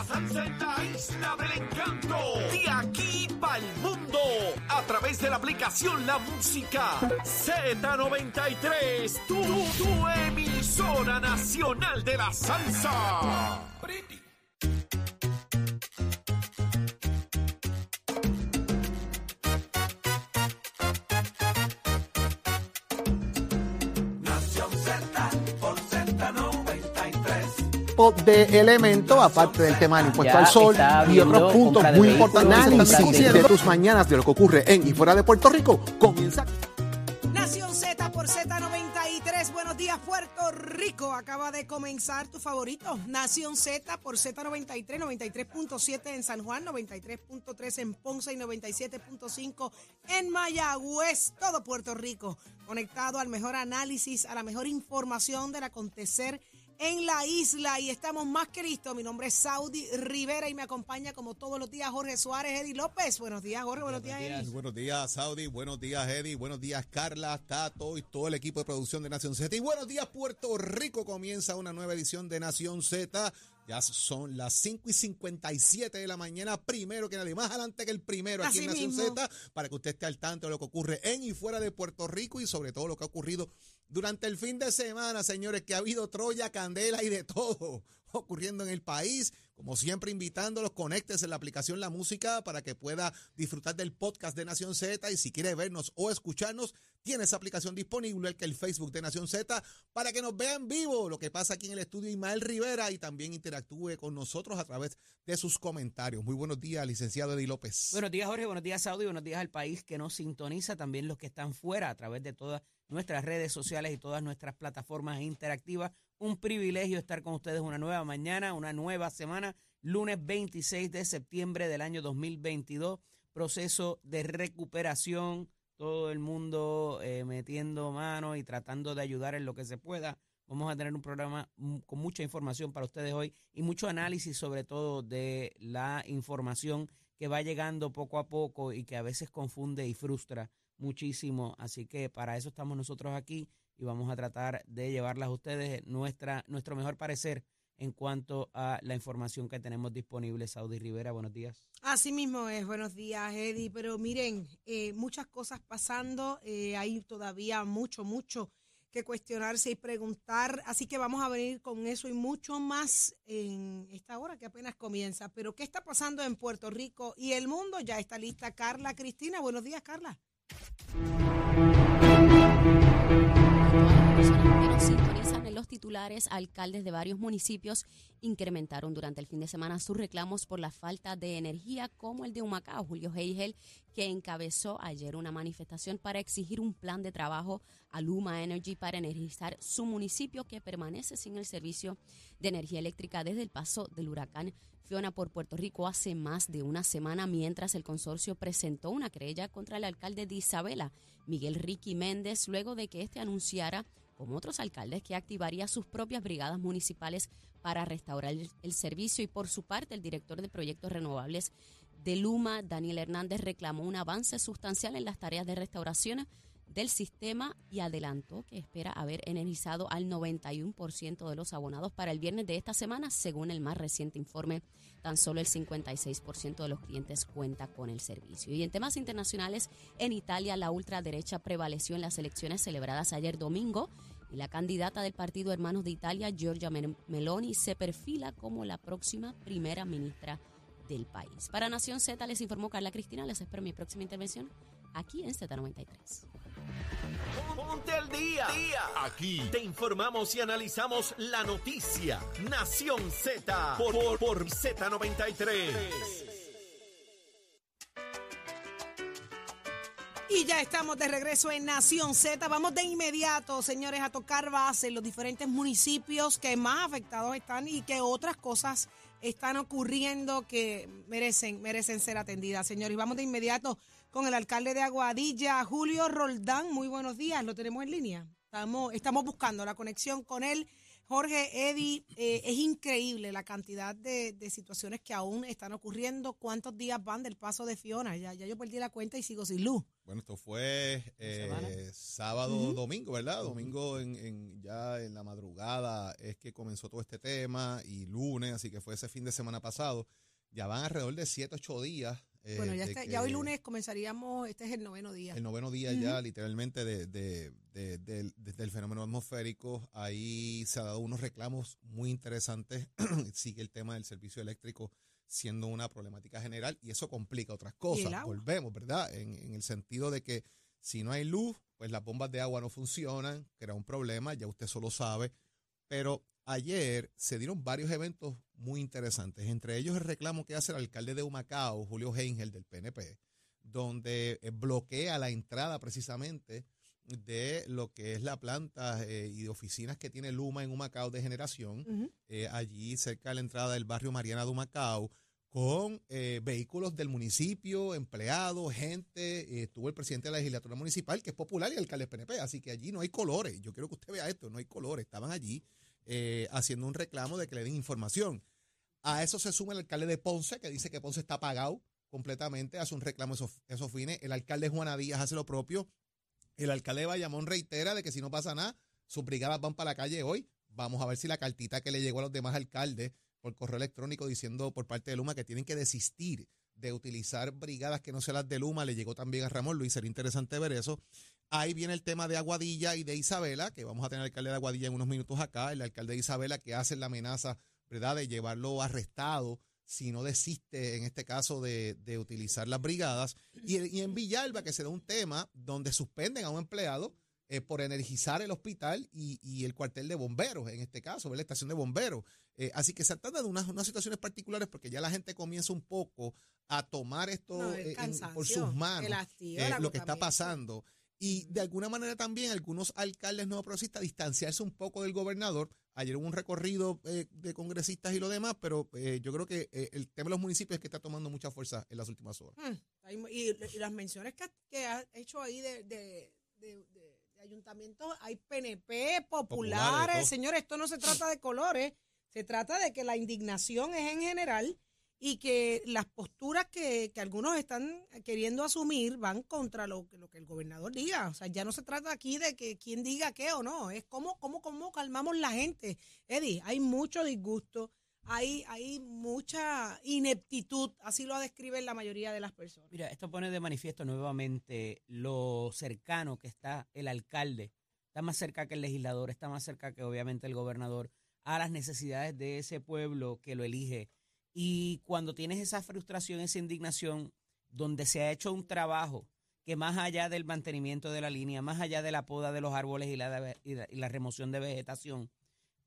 la salsa en la isla del encanto. De aquí para el mundo. A través de la aplicación La Música Z93. Tu, tu emisora nacional de la salsa. Tipo de elementos, aparte del tema del impuesto Ya al sol y otros puntos muy importantes. Análisis de tus mañanas de lo que ocurre en y fuera de Puerto Rico comienza. Nación Z por Z93. Buenos días, Puerto Rico. Acaba de comenzar tu favorito. Nación Z por Z93, 93.7 en San Juan, 93.3 en Ponce y 97.5 en Mayagüez. Todo Puerto Rico conectado al mejor análisis, a la mejor información del acontecer en la isla y estamos más que listos. Mi nombre es Saudi Rivera y me acompaña como todos los días Jorge Suárez, Eddie López. Buenos días, Jorge. Buenos días, Eddie. Buenos días, Saudi. Buenos días, Eddie. Buenos días, Carla, Tato y todo el equipo de producción de Nación Z. Y buenos días, Puerto Rico. Comienza una nueva edición de Nación Z. Ya son las 5 y 57 de la mañana, primero que nadie, más adelante que el primero aquí Así en Nación mismo. Z, para que usted esté al tanto de lo que ocurre en y fuera de Puerto Rico y sobre todo lo que ha ocurrido durante el fin de semana, señores, que ha habido Troya, Candela y de todo ocurriendo en el país. Como siempre, invitándolos, conéctese en la aplicación La Música para que pueda disfrutar del podcast de Nación Z. Y si quiere vernos o escucharnos, tiene esa aplicación disponible, que el Facebook de Nación Z, para que nos vea en vivo lo que pasa aquí en el estudio Ismael Rivera y también interactúe con nosotros a través de sus comentarios. Muy buenos días, licenciado Eddie López. Buenos días, Jorge. Buenos días, Saudi. Buenos días al país que nos sintoniza. También los que están fuera a través de todas nuestras redes sociales y todas nuestras plataformas interactivas. Un privilegio estar con ustedes una nueva mañana, una nueva semana, lunes 26 de septiembre del año 2022. Proceso de recuperación. Todo el mundo eh, metiendo mano y tratando de ayudar en lo que se pueda. Vamos a tener un programa mm, con mucha información para ustedes hoy y mucho análisis sobre todo de la información que va llegando poco a poco y que a veces confunde y frustra muchísimo. Así que para eso estamos nosotros aquí y vamos a tratar de llevarlas a ustedes nuestra, nuestro mejor parecer en cuanto a la información que tenemos disponible. Saudi Rivera, buenos días. Así mismo es, buenos días, Eddie. Pero miren, eh, muchas cosas pasando, eh, hay todavía mucho, mucho que cuestionarse y preguntar. Así que vamos a venir con eso y mucho más en esta hora que apenas comienza. Pero, ¿qué está pasando en Puerto Rico y el mundo? Ya está lista Carla Cristina. Buenos días, Carla. Titulares, alcaldes de varios municipios incrementaron durante el fin de semana sus reclamos por la falta de energía, como el de Humacao, Julio Heigel, que encabezó ayer una manifestación para exigir un plan de trabajo a Luma Energy para energizar su municipio que permanece sin el servicio de energía eléctrica desde el paso del huracán Fiona por Puerto Rico hace más de una semana, mientras el consorcio presentó una querella contra el alcalde de Isabela, Miguel Ricky Méndez, luego de que este anunciara, como otros alcaldes, que activaría sus propias brigadas municipales para restaurar el, servicio. Y por su parte, el director de proyectos renovables de Luma, Daniel Hernández, reclamó un avance sustancial en las tareas de restauración del sistema y adelantó que espera haber energizado al 91% de los abonados para el viernes de esta semana, según el más reciente informe. Tan solo el 56% de los clientes cuenta con el servicio. Y en temas internacionales, en Italia la ultraderecha prevaleció en las elecciones celebradas ayer domingo y la candidata del Partido Hermanos de Italia, Giorgia Mel- Meloni, se perfila como la próxima primera ministra del país. Para Nación Z les informó Carla Cristina. Les espero mi próxima intervención aquí en Z93. Ponte al día. Aquí te informamos y analizamos la noticia. Nación Z por, por, por Z93. Y ya estamos de regreso en Nación Z. Vamos de inmediato, señores, a tocar base en los diferentes municipios que más afectados están y que otras cosas están ocurriendo que merecen, merecen ser atendidas, señores. Vamos de inmediato con el alcalde de Aguadilla, Julio Roldán. Muy buenos días, lo tenemos en línea. Estamos, estamos buscando la conexión con él. Jorge, Eddie, eh, es increíble la cantidad de, de situaciones que aún están ocurriendo. ¿Cuántos días van del paso de Fiona? Ya, ya yo perdí la cuenta y sigo sin luz. Bueno, esto fue eh, sábado, domingo, ¿verdad? Domingo en, en- ya en la madrugada es que comenzó todo este tema y lunes, así que fue ese fin de semana pasado. Ya van alrededor de 7, 8 días. Eh, bueno, ya, de está- que- ya hoy lunes comenzaríamos, este es el noveno día. El noveno día ya, literalmente, de, de- de- del- desde el fenómeno atmosférico. Ahí se ha dado unos reclamos muy interesantes. Sigue el tema del servicio eléctrico siendo una problemática general y eso complica otras cosas. Volvemos, ¿verdad? En, en el sentido de que si no hay luz, pues las bombas de agua no funcionan, crea un problema, ya usted solo sabe. Pero ayer se dieron varios eventos muy interesantes, entre ellos el reclamo que hace el alcalde de Humacao, Julio Heingel, del PNP, donde eh, bloquea la entrada precisamente de lo que es la planta eh, y de oficinas que tiene Luma en Humacao de generación, eh, allí cerca de la entrada del barrio Mariana de Humacao, con eh, vehículos del municipio, empleados, gente, estuvo el presidente de la legislatura municipal, que es popular, y el alcalde del PNP, así que allí no hay colores, yo quiero que usted vea esto, no hay colores, estaban allí eh, haciendo un reclamo de que le den información. A eso se suma el alcalde de Ponce, que dice que Ponce está pagado completamente, hace un reclamo a esos, esos fines. El alcalde Juana Díaz hace lo propio. El alcalde de Bayamón reitera de que si no pasa nada, sus brigadas van para la calle hoy. Vamos a ver si la cartita que le llegó a los demás alcaldes por correo electrónico diciendo por parte de Luma que tienen que desistir de utilizar brigadas que no sean las de Luma, le llegó también a Ramón Luis, sería interesante ver eso. Ahí viene el tema de Aguadilla y de Isabela, que vamos a tener al alcalde de Aguadilla en unos minutos acá, el alcalde de Isabela que hace la amenaza, ¿verdad?, de llevarlo arrestado si no desiste, en este caso, de, de utilizar las brigadas. Y, y en Villalba, que se da un tema donde suspenden a un empleado eh, por energizar el hospital y, y el cuartel de bomberos, en este caso, ¿verdad? la estación de bomberos. Eh, así que se trata de unas, unas situaciones particulares porque ya la gente comienza un poco a tomar esto No, eh, en- por sus manos, lo que está pasando. Y de alguna manera también algunos alcaldes no progresistas distanciarse un poco del gobernador. Ayer hubo un recorrido eh, de congresistas y lo demás, pero eh, yo creo que eh, el tema de los municipios es que está tomando mucha fuerza en las últimas horas. Hmm, y, y las menciones que, ha- que ha hecho ahí de, de, de- de- de ayuntamientos, hay PNP, Populares, populares. todo. Señor, esto no se trata de colores, se trata de que la indignación es en general y que las posturas que, que algunos están queriendo asumir van contra lo, lo que el gobernador diga. O sea, ya no se trata aquí de que quién diga qué o no, es cómo, cómo, cómo calmamos la gente. Eddie, hay mucho disgusto, hay, hay mucha ineptitud, así lo describen la mayoría de las personas. Mira, esto pone de manifiesto nuevamente lo cercano que está el alcalde. Está más cerca que el legislador, está más cerca que obviamente el gobernador a las necesidades de ese pueblo que lo elige. Y cuando tienes esa frustración, esa indignación, donde se ha hecho un trabajo que más allá del mantenimiento de la línea, más allá de la poda de los árboles y la, y la- remoción de vegetación,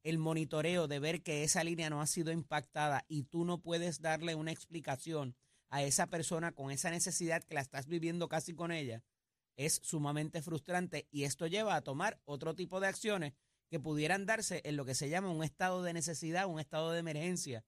el monitoreo de ver que esa línea no ha sido impactada y tú no puedes darle una explicación a esa persona con esa necesidad que la estás viviendo casi con ella, es sumamente frustrante. Y esto lleva a tomar otro tipo de acciones que pudieran darse en lo que se llama un estado de necesidad, un estado de emergencia,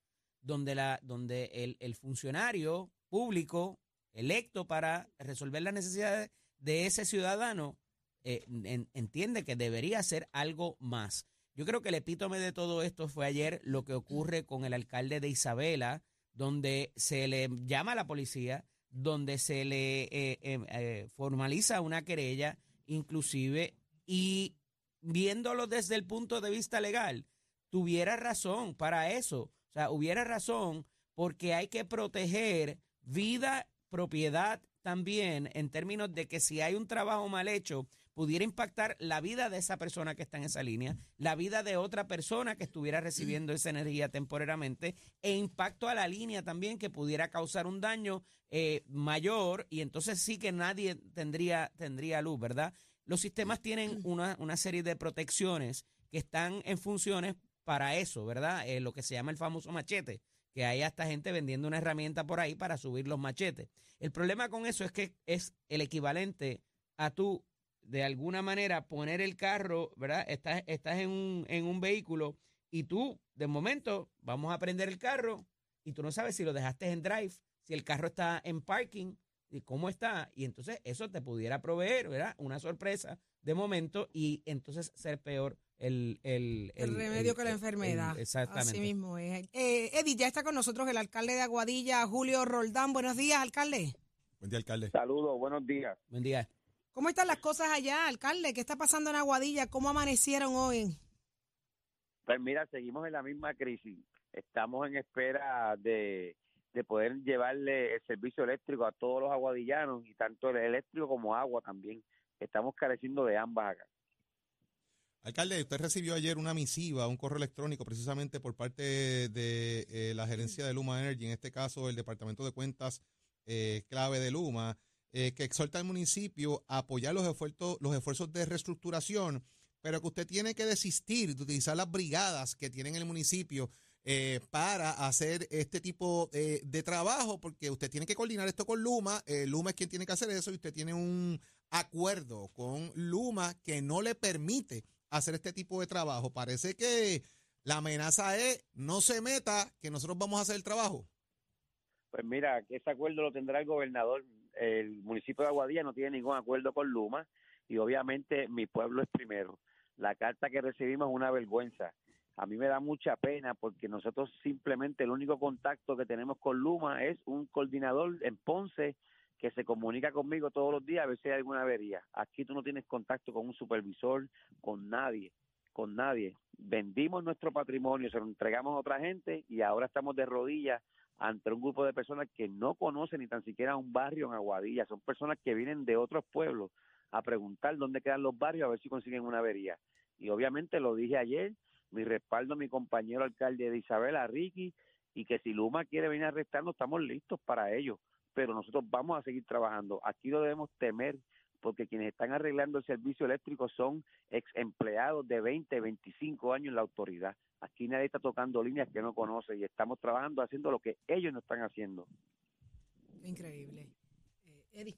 donde, la, donde el, el funcionario público electo para resolver las necesidades de ese ciudadano eh, en- entiende que debería hacer algo más. Yo creo que el epítome de todo esto fue ayer lo que ocurre con el alcalde de Isabela, donde se le llama a la policía, donde se le eh, eh, eh, formaliza una querella, inclusive, y viéndolo desde el punto de vista legal, tuviera razón para eso. Sea, hubiera razón porque hay que proteger vida, propiedad también, en términos de que si hay un trabajo mal hecho, pudiera impactar la vida de esa persona que está en esa línea, la vida de otra persona que estuviera recibiendo esa energía temporariamente, e impacto a la línea también que pudiera causar un daño eh, mayor y entonces sí que nadie tendría, tendría luz, ¿verdad? Los sistemas tienen una, una serie de protecciones que están en funciones para eso, ¿verdad? Eh, lo que se llama el famoso machete, que hay hasta gente vendiendo una herramienta por ahí para subir los machetes. El problema con eso es que es el equivalente a tú, de alguna manera, poner el carro, ¿verdad? Estás, estás en, un, en un vehículo y tú, de momento, vamos a prender el carro y tú no sabes si lo dejaste en drive, si el carro está en parking. y cómo está, y entonces eso te pudiera proveer, ¿verdad? Una sorpresa de momento y entonces ser peor el, el, el, remedio que la enfermedad. exactamente. Así mismo es. Eh, Eddie, ya está con nosotros el alcalde de Aguadilla, Julio Roldán. Buenos días, alcalde. Buen día, alcalde. Saludos, buenos días. Buen día. ¿Cómo están las cosas allá, alcalde? ¿Qué está pasando en Aguadilla? ¿Cómo amanecieron hoy? Pues mira, seguimos en la misma crisis. Estamos en espera de, de poder llevarle el servicio eléctrico a todos los aguadillanos y tanto el eléctrico como agua también. Estamos careciendo de ambas acá. Alcalde, usted recibió ayer una misiva, un correo electrónico precisamente por parte de eh, la gerencia de Luma Energy, en este caso el Departamento de Cuentas eh, clave de Luma, eh, que exhorta al municipio a apoyar los esfuerzos, de reestructuración, pero que usted tiene que desistir de utilizar las brigadas que tiene el municipio para hacer este tipo de trabajo, porque usted tiene que coordinar esto con Luma, Luma es quien tiene que hacer eso y usted tiene un acuerdo con Luma que no le permite hacer este tipo de trabajo. Parece que la amenaza es no se meta, que nosotros vamos a hacer el trabajo. Pues mira, que ese acuerdo lo tendrá el gobernador. El municipio de Aguadilla no tiene ningún acuerdo con Luma y obviamente mi pueblo es primero. La carta que recibimos es una vergüenza. A mí me da mucha pena porque nosotros simplemente el único contacto que tenemos con Luma es un coordinador en Ponce que se comunica conmigo todos los días a ver si hay alguna avería. Aquí tú no tienes contacto con un supervisor, con nadie, con nadie. Vendimos nuestro patrimonio, se lo entregamos a otra gente y ahora estamos de rodillas ante un grupo de personas que no conocen ni tan siquiera un barrio en Aguadilla. Son personas que vienen de otros pueblos a preguntar dónde quedan los barrios a ver si consiguen una avería. Y obviamente lo dije ayer, mi respaldo a mi compañero alcalde de Isabela, Ricky, y que si Luma quiere venir a arrestarnos, estamos listos para ello pero nosotros vamos a seguir trabajando. Aquí no debemos temer porque quienes están arreglando el servicio eléctrico son ex empleados de 20, 25 años en la autoridad. Aquí nadie está tocando líneas que no conoce y estamos trabajando haciendo lo que ellos no están haciendo. Increíble. Eh, Eddie.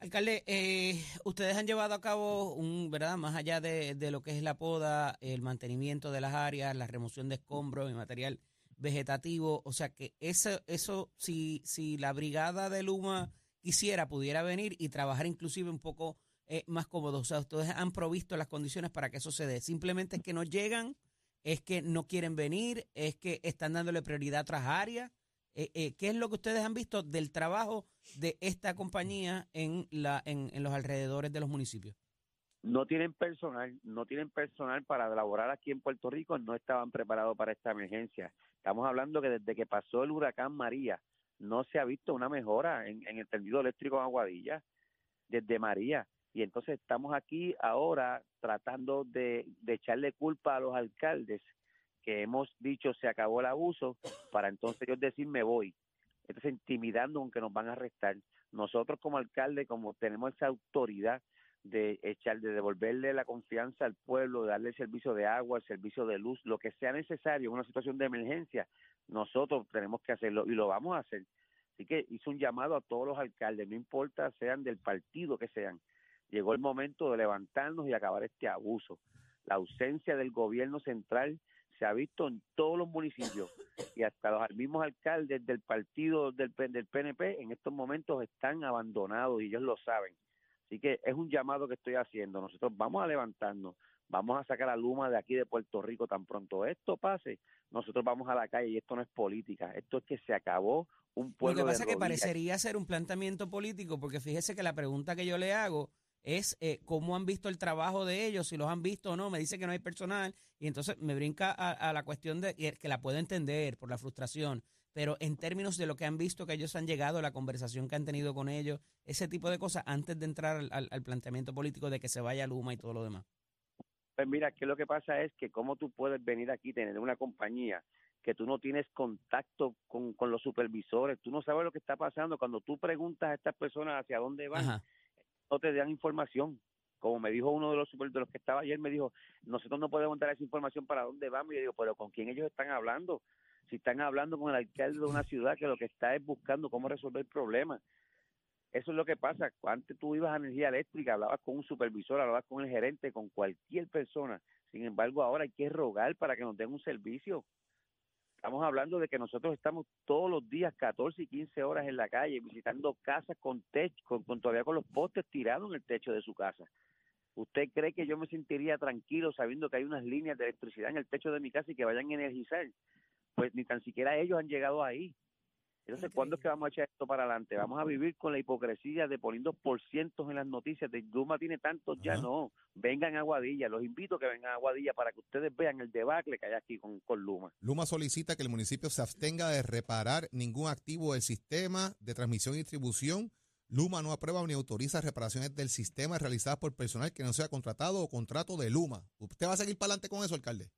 Alcalde, eh, ustedes han llevado a cabo un, ¿verdad? Más allá de, de, lo que es la poda, el mantenimiento de las áreas, la remoción de escombros y material vegetativo, o sea que eso, eso si, si la brigada de Luma quisiera, pudiera venir y trabajar inclusive un poco eh, más cómodo, o sea, ustedes han provisto las condiciones para que eso se dé, simplemente es que no llegan, es que no quieren venir, es que están dándole prioridad a otras áreas, eh, eh, ¿qué es lo que ustedes han visto del trabajo de esta compañía en, la, en, en los alrededores de los municipios? no tienen personal, no tienen personal para elaborar aquí en Puerto Rico, no estaban preparados para esta emergencia. Estamos hablando que desde que pasó el huracán María no se ha visto una mejora en, el tendido eléctrico en Aguadilla, desde María. Y entonces estamos aquí ahora tratando de, echarle culpa a los alcaldes que hemos dicho se acabó el abuso, para entonces ellos decir me voy. Entonces intimidando aunque nos van a arrestar. Nosotros como alcalde, como tenemos esa autoridad, de echar, de devolverle la confianza al pueblo, de darle el servicio de agua, el servicio de luz, lo que sea necesario en una situación de emergencia, nosotros tenemos que hacerlo y lo vamos a hacer. Así que hizo un llamado a todos los alcaldes, no importa sean del partido que sean. Llegó el momento de levantarnos y acabar este abuso. La ausencia del gobierno central se ha visto en todos los municipios y hasta los mismos alcaldes del partido del, del PNP en estos momentos están abandonados y ellos lo saben Así que es un llamado que estoy haciendo. Nosotros vamos a levantarnos, vamos a sacar a Luma de aquí de Puerto Rico tan pronto esto pase. Nosotros vamos a la calle y esto no es política, esto es que se acabó un pueblo. Lo que pasa es que parecería ser un planteamiento político, porque fíjese que la pregunta que yo le hago es eh, cómo han visto el trabajo de ellos, si los han visto o no. Me dice que no hay personal y entonces me brinca a, a la cuestión de que la puedo entender por la frustración pero en términos de lo que han visto que ellos han llegado, la conversación que han tenido con ellos, ese tipo de cosas, antes de entrar al, planteamiento político de que se vaya Luma y todo lo demás. Pues mira, que lo que pasa es que cómo tú puedes venir aquí, tener una compañía que tú no tienes contacto con, con los supervisores, tú no sabes lo que está pasando. Cuando tú preguntas a estas personas hacia dónde van, no te dan información. Como me dijo uno de los super, de los que estaba ayer, me dijo, nosotros no podemos dar esa información para dónde vamos. Y yo digo, pero ¿con quién ellos están hablando? Si están hablando con el alcalde de una ciudad que lo que está es buscando cómo resolver el problema. Eso es lo que pasa. Antes tú ibas a energía eléctrica, hablabas con un supervisor, hablabas con el gerente, con cualquier persona. Sin embargo, ahora hay que rogar para que nos den un servicio. Estamos hablando de que nosotros estamos todos los días 14 y 15 horas en la calle visitando casas con techo, con, con todavía con los postes tirados en el techo de su casa. ¿Usted cree que yo me sentiría tranquilo sabiendo que hay unas líneas de electricidad en el techo de mi casa y que vayan a energizar? Pues ni tan siquiera ellos han llegado ahí. Entonces, ¿cuándo es que vamos a echar esto para adelante? Vamos a vivir con la hipocresía de poniendo por cientos en las noticias de Luma tiene tantos, ya no. Vengan a Aguadilla, los invito a que vengan a Aguadilla para que ustedes vean el debacle que hay aquí con, con Luma. Luma solicita que el municipio se abstenga de reparar ningún activo del sistema de transmisión y distribución. Luma no aprueba ni autoriza reparaciones del sistema realizadas por personal que no sea contratado o contrato de Luma. ¿Usted va a seguir para adelante con eso, alcalde?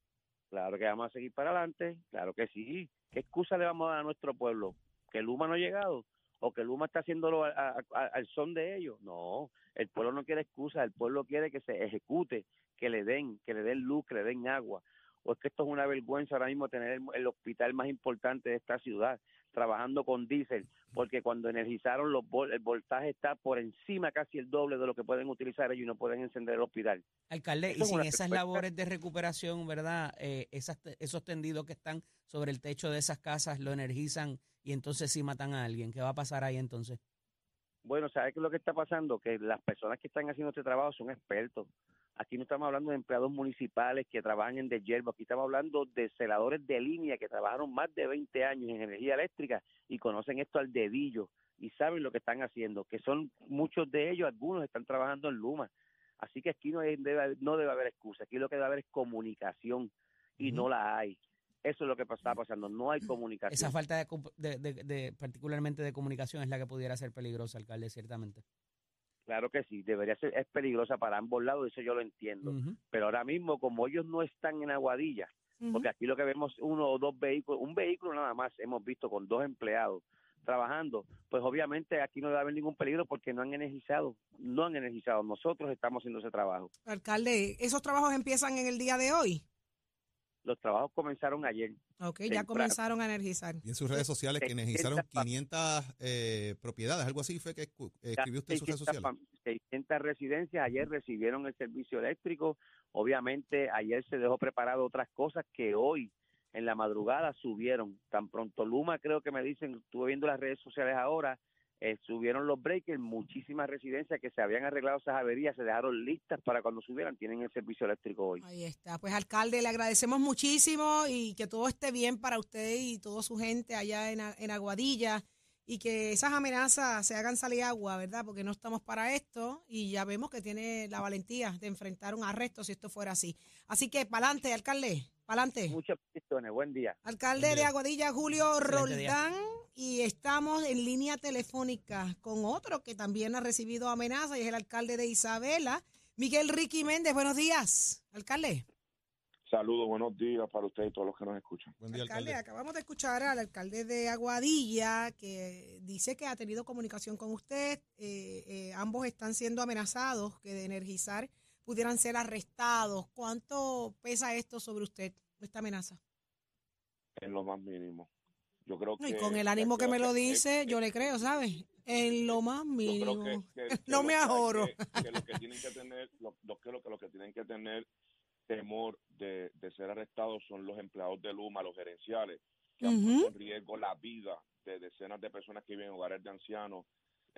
Claro que vamos a seguir para adelante, claro que sí. ¿Qué excusa le vamos a dar a nuestro pueblo? ¿Que Luma no ha llegado? ¿O que Luma está haciéndolo al son de ellos? No, el pueblo no quiere excusa, el pueblo quiere que se ejecute, que le den, que le den luz, que le den agua. O es que esto es una vergüenza ahora mismo tener el, el hospital más importante de esta ciudad trabajando con diésel, porque cuando energizaron los vol- el voltaje está por encima casi el doble de lo que pueden utilizar ellos y no pueden encender el hospital. Alcalde, y sin esas labores de recuperación, ¿verdad? Eh, esas, esos tendidos que están sobre el techo de esas casas lo energizan y entonces sí matan a alguien. ¿Qué va a pasar ahí entonces? Bueno, ¿sabes qué es lo que está pasando? Que las personas que están haciendo este trabajo son expertos. Aquí no estamos hablando de empleados municipales que trabajan en yerba, aquí estamos hablando de celadores de línea que trabajaron más de 20 años en energía eléctrica y conocen esto al dedillo y saben lo que están haciendo, que son muchos de ellos, algunos están trabajando en Luma. Así que aquí no, hay- debe, no debe haber excusa, aquí lo que debe haber es comunicación y no la hay. Eso es lo que está pasando, no hay comunicación. Esa falta de, de- de- de- particularmente de comunicación, es la que pudiera ser peligrosa, alcalde, ciertamente. Claro que sí, debería ser, es peligrosa para ambos lados, eso yo lo entiendo. Pero ahora mismo como ellos no están en Aguadilla, porque aquí lo que vemos uno o dos vehículos, un vehículo nada más hemos visto con dos empleados trabajando, pues obviamente aquí no debe haber ningún peligro porque no han energizado, no han energizado, nosotros estamos haciendo ese trabajo. Alcalde, ¿esos trabajos empiezan en el día de hoy? Los trabajos comenzaron ayer. Ok, ya comenzaron a energizar. Y en sus redes sociales que 600 energizaron pa- 500 eh, propiedades, algo así fue que eh, escribió usted en sus redes 600 sociales. fam- 600 residencias ayer recibieron el servicio eléctrico. Obviamente ayer se dejó preparado otras cosas que hoy en la madrugada subieron. Tan pronto Luma creo que me dicen, estuve viendo las redes sociales ahora, eh, subieron los breakers, muchísimas residencias que se habían arreglado esas averías se dejaron listas para cuando subieran, tienen el servicio eléctrico hoy. Ahí está. Pues, alcalde, le agradecemos muchísimo y que todo esté bien para usted y toda su gente allá en, en Aguadilla y que esas amenazas se hagan salir agua, ¿verdad? Porque no estamos para esto y ya vemos que tiene la valentía de enfrentar un arresto si esto fuera así. Así que, pa'lante, alcalde, pa'lante. Muchas bendiciones, buen día. Alcalde Buen de. Aguadilla, Julio. Roldán, y estamos en línea telefónica con otro que también ha recibido amenazas y es el alcalde de Isabela, Miguel Ricky Méndez. Buenos días, alcalde. Saludos, buenos días para ustedes y todos los que nos escuchan. Buen día, Alcalde, alcalde. acabamos de escuchar al alcalde de Aguadilla que dice que ha tenido comunicación con usted. Eh, eh, ambos están siendo amenazados que de energizar pudieran ser arrestados. ¿Cuánto pesa esto sobre usted, esta amenaza? En lo más mínimo. Yo creo Y que. con el ánimo que me lo que- dice, yo le creo, ¿sabes? En lo más mínimo. que- que- que No me ahorro. Que, lo que tienen que tener, lo, lo que, lo que, lo que tienen que tener temor de, de ser arrestados son los empleados de Luma, los gerenciales, que han puesto en riesgo la vida de decenas de personas que viven en hogares de ancianos,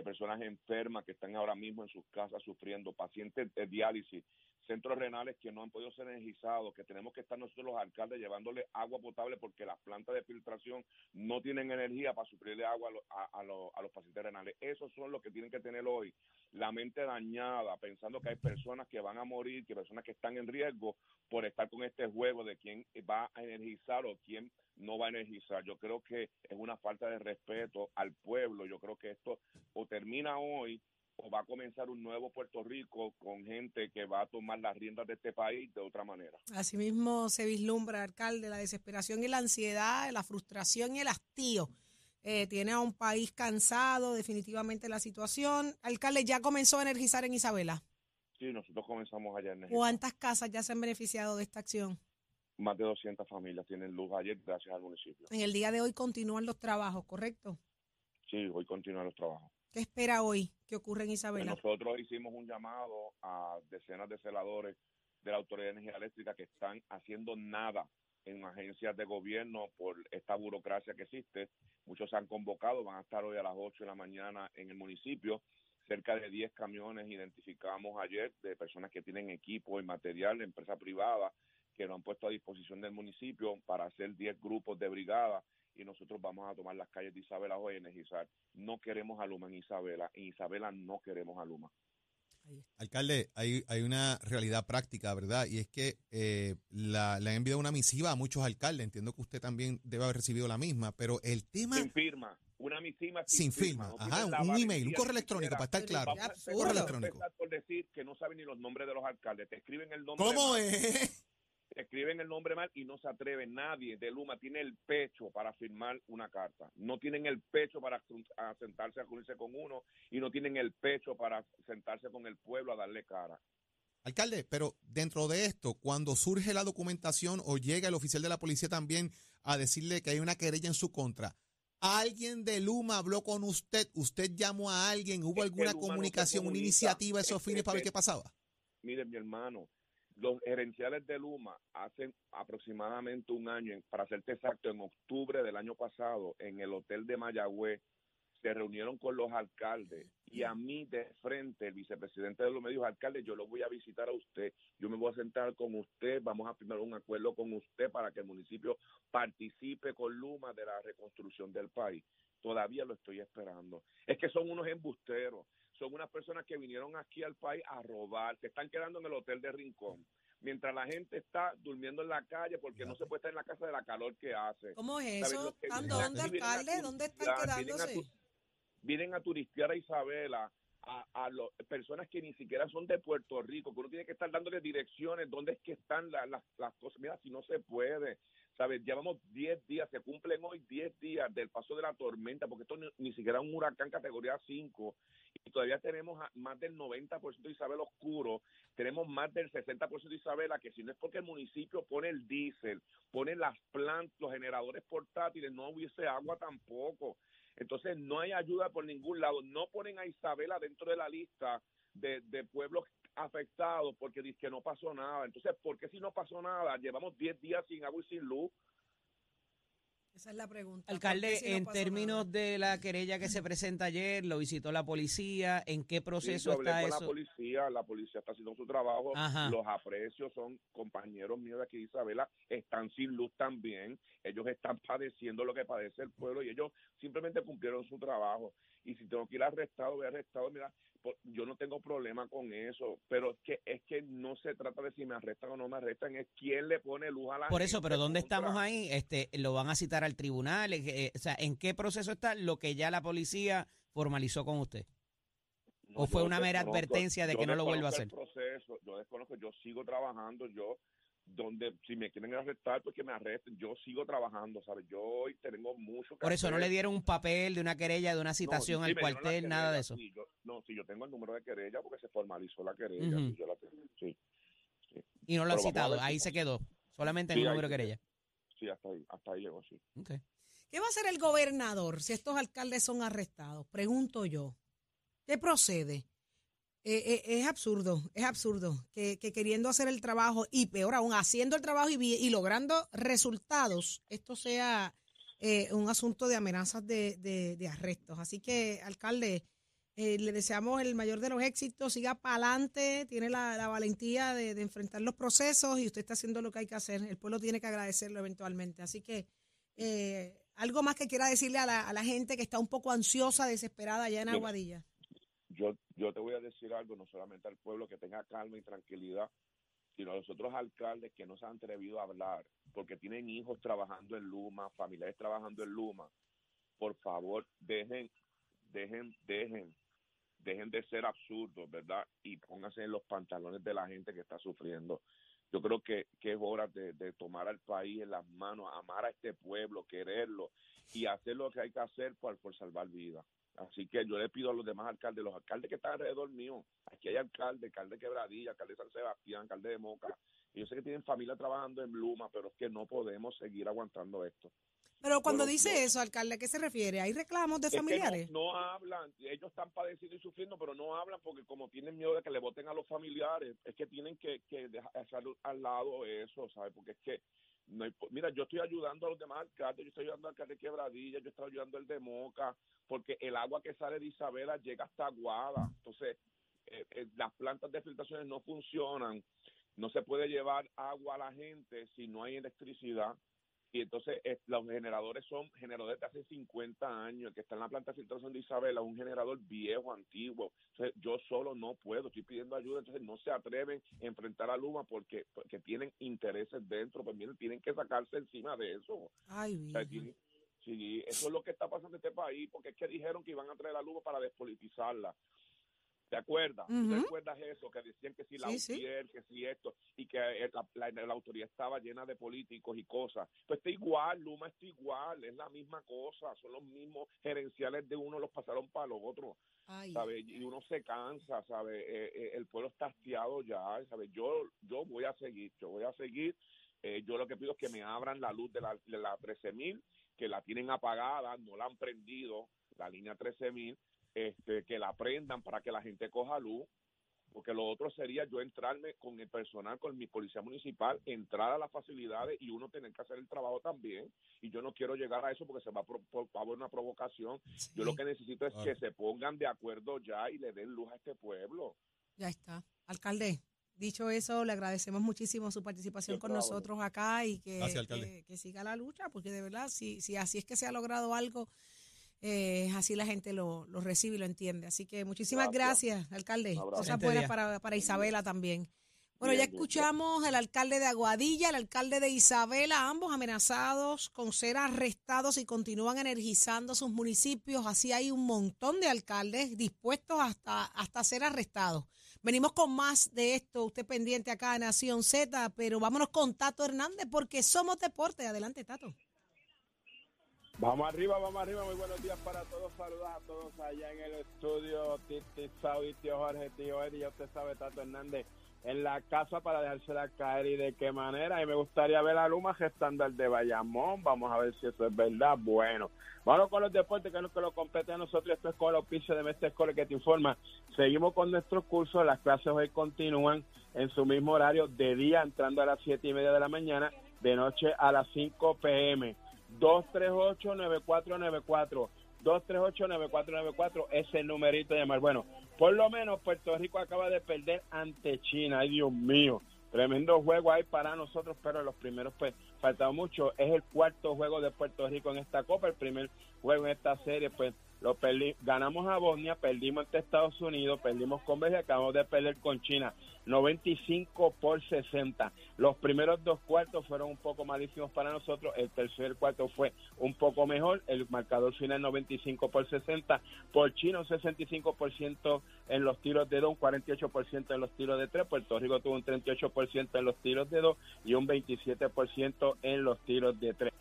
de personas enfermas que están ahora mismo en sus casas sufriendo, pacientes de diálisis, centros renales que no han podido ser energizados, que tenemos que estar nosotros los alcaldes llevándole agua potable porque las plantas de filtración no tienen energía para suplirle agua a, lo- a- a los- a los pacientes renales. Esos son los que tienen que tener hoy la mente dañada, pensando que hay personas que van a morir, que personas que están en riesgo por estar con este juego de quién va a energizar o quién no va a energizar. Yo creo que es una falta de respeto al pueblo. Yo creo que esto o termina hoy o va a comenzar un nuevo Puerto Rico con gente que va a tomar las riendas de este país de otra manera. Asimismo se vislumbra, alcalde, la desesperación y la ansiedad, la frustración y el hastío. Eh, tiene a un país cansado, definitivamente la situación. Alcalde, ya comenzó a energizar en Isabela. Sí, nosotros comenzamos ayer. energizar. ¿Cuántas casas ya se han beneficiado de esta acción? Más de 200 familias tienen luz ayer gracias al municipio. En el día de hoy continúan los trabajos, ¿correcto? Sí, hoy continúan los trabajos. ¿Qué espera hoy que ocurre en Pues Isabela? nosotros hicimos un llamado a decenas de celadores de la Autoridad de Energía Eléctrica que están haciendo nada en agencias de gobierno por esta burocracia que existe. Muchos se han convocado, van a estar hoy a las 8 de la mañana en el municipio. Cerca de 10 camiones identificamos ayer de personas que tienen equipo y material de empresa privada que lo han puesto a disposición del municipio para hacer 10 grupos de brigada y nosotros vamos a tomar las calles de Isabela en energizar. No queremos a Luma en Isabela, en Isabela no queremos a Luma. Alcalde, hay, hay una realidad práctica, ¿verdad? Y es que eh, la, le han enviado una misiva a muchos alcaldes. Entiendo que usted también debe haber recibido la misma, pero el tema... Sin firma, una misiva sin, sin firma. Ajá, un email, un correo ni electrónico, para estar claro. Un correo electrónico. por decir que no saben ni los nombres de los alcaldes. Te escriben el nombre ¿Cómo es? Escriben el nombre mal y no se atreve nadie de Luma tiene el pecho para firmar una carta. No tienen el pecho para sentarse a reunirse con uno y no tienen el pecho para sentarse con el pueblo a darle cara. Alcalde, pero dentro de esto, cuando surge la documentación o llega el oficial de la policía también a decirle que hay una querella en su contra, ¿alguien de Luma habló con usted? ¿Usted llamó a alguien? ¿Hubo Es alguna no comunicación, una iniciativa a esos Es fines para ver qué pasaba? Miren, mi hermano, los gerenciales de Luma hacen aproximadamente un año, para serte exacto, en octubre del año pasado, en el hotel de Mayagüez, se reunieron con los alcaldes y a mí de frente, el vicepresidente de Luma me dijo, alcalde, yo lo voy a visitar a usted, yo me voy a sentar con usted, vamos a firmar un acuerdo con usted para que el municipio participe con Luma de la reconstrucción del país. Todavía lo estoy esperando. Es que son unos embusteros, son unas personas que vinieron aquí al país a robar, se están quedando en el hotel de Rincón, mientras la gente está durmiendo en la calle porque no se puede estar en la casa de la calor que hace. ¿Cómo es ¿Sabes eso? lo que ¿Están vienen dónde, alcalde? ¿Dónde están turistear, vienen a quedándose? tu- Vienen a turistear a Isabela, a, a lo- personas que ni siquiera son de Puerto Rico, que uno tiene que estar dándole direcciones, dónde es que están la- las- las cosas. Mira, si no se puede, ¿sabes? Llevamos 10 días, se cumplen hoy 10 días del paso de la tormenta, porque esto ni, ni siquiera es un huracán categoría 5, y todavía tenemos más del 90% de Isabela oscuro, tenemos más del 60% de Isabela, que si no es porque el municipio pone el diésel, pone las plantas, los generadores portátiles, no hubiese agua tampoco. Entonces no hay ayuda por ningún lado. No ponen a Isabela dentro de la lista de, de pueblos afectados porque dice que no pasó nada. Entonces, ¿por qué si no pasó nada? Llevamos 10 días sin agua y sin luz. Esa es la pregunta. Alcalde, ¿Por qué si no en términos nada? de la querella que se presenta ayer, lo visitó la policía, ¿en qué Sí, proceso yo hablé está con la policía, la policía está haciendo su trabajo, Ajá. los aprecios son compañeros míos de aquí de Isabela, están sin luz también, ellos están padeciendo lo que padece el pueblo y ellos simplemente cumplieron su trabajo. Y si tengo que ir arrestado, voy arrestado, mira, por- yo no tengo problema con eso, pero es que es que no se trata de si me arrestan o no me arrestan, es quién le pone luz a la Por eso, pero ¿dónde contra- estamos ahí? Este, ¿Lo van a citar al tribunal? Eh, o sea, ¿en qué proceso está lo que ya la policía formalizó con usted? No, ¿O fue una mera advertencia de que no lo vuelva a hacer? desconozco el proceso, yo desconozco, yo sigo trabajando, yo donde si me quieren arrestar, pues que me arresten, yo sigo trabajando, ¿sabes? Yo hoy tengo mucho que Por eso no le dieron un papel de una querella, de una No, citación sí al cuartel, nada de eso. sí, yo- no, sí, yo tengo el número de querella porque se formalizó la querella, sí, yo la tengo, sí, Y no lo Pero han citado, ahí se quedó. Solamente en Sí, el ahí número de querella. sí, hasta ahí, hasta ahí llegó, sí. ¿Qué va a hacer el gobernador si estos alcaldes son arrestados? Pregunto yo. ¿Qué procede? Eh, eh, es absurdo, es absurdo que, que queriendo hacer el trabajo y peor aún, haciendo el trabajo y, logrando resultados, esto sea eh, un asunto de amenazas de, de- de arrestos. Así que, alcalde, eh, le deseamos el mayor de los éxitos, siga para adelante, tiene la, la valentía de, de enfrentar los procesos y usted está haciendo lo que hay que hacer. El pueblo tiene que agradecerlo eventualmente. Así que, eh, algo más que quiera decirle a la, a la gente que está un poco ansiosa, desesperada allá en Aguadilla. Yo, te voy a decir algo, no solamente al pueblo que tenga calma y tranquilidad, sino a los otros alcaldes que no se han atrevido a hablar, porque tienen hijos trabajando en Luma, familiares trabajando en Luma. Por favor, dejen, dejen, dejen, dejen de ser absurdos, ¿verdad? Y pónganse en los pantalones de la gente que está sufriendo. Yo creo que, es hora de, de tomar al país en las manos, amar a este pueblo, quererlo y hacer lo que hay que hacer por, por salvar vidas. Así que yo le pido a los demás alcaldes, los alcaldes que están alrededor mío, aquí hay alcalde, alcalde de Quebradilla, alcalde de San Sebastián, alcalde de Moca, y yo sé que tienen familia trabajando en Luma, pero es que no podemos seguir aguantando esto. Pero cuando Bueno, dice no. eso, alcalde, ¿a qué se refiere? ¿Hay reclamos de Es que familiares? no, no hablan, ellos están padeciendo y sufriendo, pero no hablan porque como tienen miedo de que le voten a los familiares, es que tienen que, que dejar hacer al lado eso, ¿sabes? Porque es que mira, yo estoy ayudando a los demás alcaldes, yo estoy ayudando al alcalde de Quebradilla, yo estoy ayudando al de Moca, porque el agua que sale de Isabela llega hasta Aguada. Entonces, eh, eh, las plantas de filtraciones no funcionan, no se puede llevar agua a la gente si no hay electricidad. Y entonces eh, los generadores son generadores de hace 50 años. El que está en la planta de filtración de Isabela es un generador viejo, antiguo. Entonces, yo solo no puedo, estoy pidiendo ayuda. Entonces, no se atreven a enfrentar a Luma porque, porque tienen intereses dentro. Pues miren, tienen que sacarse encima de eso. Ay, O sea, Virgen. tienen- sí, eso es lo que está pasando en este país, porque es que dijeron que iban a traer la Luma para despolitizarla. ¿Te acuerdas? ¿Tú Ujú. ¿Te acuerdas eso? Que decían que si la Sí, que si esto, y que eh, la, la- la autoridad estaba llena de políticos y cosas. Pues está igual, Luma está igual, es la misma cosa, son los mismos gerenciales de uno, los pasaron para los otros. Ay. ¿sabe? Y uno se cansa, ¿sabe? Eh, eh, el pueblo está hastiado ya, ¿sabe? Yo, yo voy a seguir, yo voy a seguir. Eh, yo lo que pido es que me abran la luz de la, de la 13.000, que la tienen apagada, no la han prendido, la línea 13.000, este, que la prendan para que la gente coja luz, porque lo otro sería yo entrarme con el personal, con mi policía municipal, entrar a las facilidades y uno tener que hacer el trabajo también. Y yo no quiero llegar a eso porque se va a, va a haber una provocación. Yo lo que necesito es Claro. que se pongan de acuerdo ya y le den luz a este pueblo. Ya está. Alcalde, dicho eso, le agradecemos muchísimo su participación con nosotros acá y que, Gracias, que, que siga la lucha, porque de verdad, si, si así es que se ha logrado algo, eh, así la gente lo, lo recibe y lo entiende. Así que muchísimas gracias, Gracias. alcalde. Cosas buenas para, para Isabela también. Bueno, Bien, ya escuchamos al alcalde de Aguadilla, el alcalde de Isabela, ambos amenazados con ser arrestados y continúan energizando sus municipios. Así hay un montón de alcaldes dispuestos hasta, hasta ser arrestados. Venimos con más de esto, usted pendiente acá en Nación Z, pero vámonos con Tato Hernández porque somos deporte. Adelante, Tato. Vamos arriba, vamos arriba. Muy buenos días para todos. Saludos a todos allá en el estudio. Titi Saudi, tío Jorge, tío Eddie. Ya usted sabe, Tato Hernández en la casa para dejársela caer y de qué manera. Y me gustaría ver a Luma gestando el de Bayamón. Vamos a ver si eso es verdad. Bueno, vamos con los deportes que lo que lo compete a nosotros. Esto es con el oficio de Mestre Escola que te informa. Seguimos con nuestros cursos. Las clases hoy continúan en su mismo horario de día, entrando a las siete y media de la mañana, de noche a las 5 pm. 238-9494. 238-9494 es el numerito de llamar. Bueno, por lo menos Puerto Rico acaba de perder ante China. Ay, Dios mío. Tremendo juego hay para nosotros, pero los primeros, pues, faltaba mucho. Es el cuarto juego de Puerto Rico en esta Copa. El primer juego en esta serie, pues, lo perdí. Ganamos a Bosnia, perdimos ante Estados Unidos, perdimos con Bélgica, acabamos de perder con China. 95 por 60. Los primeros dos cuartos fueron un poco malísimos para nosotros. El tercer cuarto fue un poco mejor. El marcador final 95 por 60. Por China un 65% en los tiros de dos, un 48% en los tiros de tres. Puerto Rico tuvo un 38% en los tiros de dos y un 27% en los tiros de tres.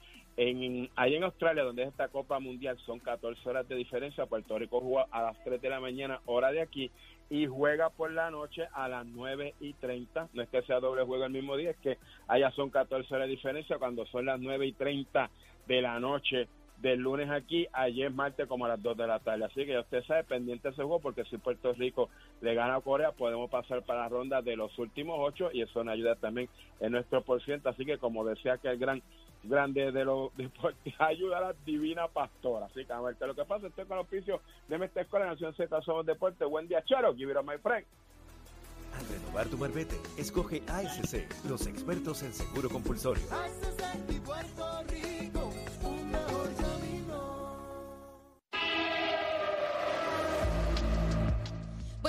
En, en Australia, donde es esta Copa Mundial, son 14 horas de diferencia. Puerto Rico juega a las 3 de la mañana, hora de aquí, y juega por la noche a las 9 y 30. No es que sea doble juego el mismo día, es que allá son 14 horas de diferencia. Cuando son las 9 y 30 de la noche del lunes aquí, ayer es martes como a las 2 de la tarde. Así que ya usted sabe, pendiente ese juego, porque si Puerto Rico le gana a Corea, podemos pasar para la ronda de los últimos ocho y eso nos ayuda también en nuestro por ciento. Así que, como decía que el gran grande de los deportes, ayuda a la divina pastora. Así que a ver lo que pasa. Estoy con el oficio de esta escuela Nación Z Somos Deporte. Buen día, Charo. Give it up, my friend. Al renovar tu marbete, escoge ASC, los expertos en seguro compulsorio.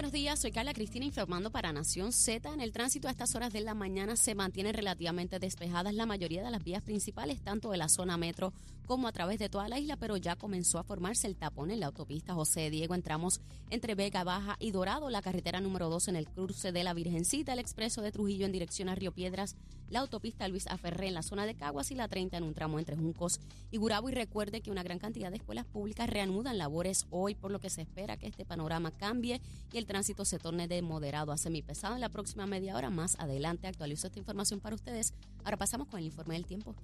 Buenos días, soy Carla Cristina informando para Nación Z. En el tránsito a estas horas de la mañana se mantienen relativamente despejadas la mayoría de las vías principales, tanto de la zona metro como a través de toda la isla, pero ya comenzó a formarse el tapón en la autopista José Diego. Entramos entre Vega Baja y Dorado, la carretera número 2 en el cruce de la Virgencita, el expreso de Trujillo en dirección a Río Piedras, la autopista Luis Aferré en la zona de Caguas y la 30 en un tramo entre Juncos y Gurabo. Y recuerde que una gran cantidad de escuelas públicas reanudan labores hoy, por lo que se espera que este panorama cambie y el tránsito se torne de moderado a semipesado en la próxima media hora. Más adelante actualizo esta información para ustedes. Ahora pasamos con el informe del tiempo.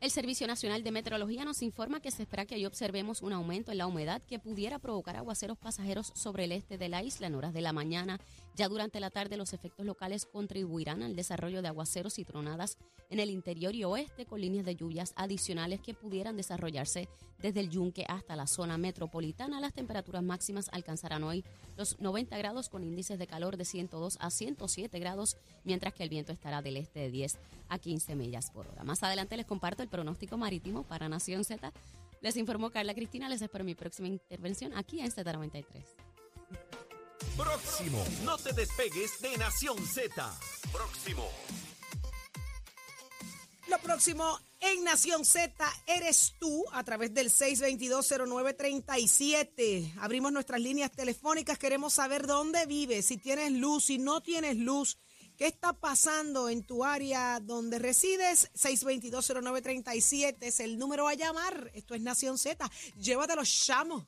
El Servicio Nacional de Meteorología nos informa que se espera que hoy observemos un aumento en la humedad que pudiera provocar aguaceros pasajeros sobre el este de la isla en horas de la mañana. Ya durante la tarde los efectos locales contribuirán al desarrollo de aguaceros y tronadas en el interior y oeste con líneas de lluvias adicionales que pudieran desarrollarse desde el yunque hasta la zona metropolitana. Las temperaturas máximas alcanzarán hoy los 90 grados con índices de calor de 102 a 107 grados, mientras que el viento estará del este de 10 a 15 millas por hora. Más adelante les comparto el pronóstico marítimo para Nación Z. Les informó Carla Cristina. Les espero mi próxima intervención aquí en Z93. Próximo. No te despegues de Nación Z. Próximo. Lo próximo en Nación Z eres tú a través del 6220937. Abrimos nuestras líneas telefónicas. Queremos saber dónde vives, si tienes luz, si no tienes luz. ¿Qué está pasando en tu área donde resides? 6220937 es el número a llamar. Esto es Nación Z. Llévatelo, chamo.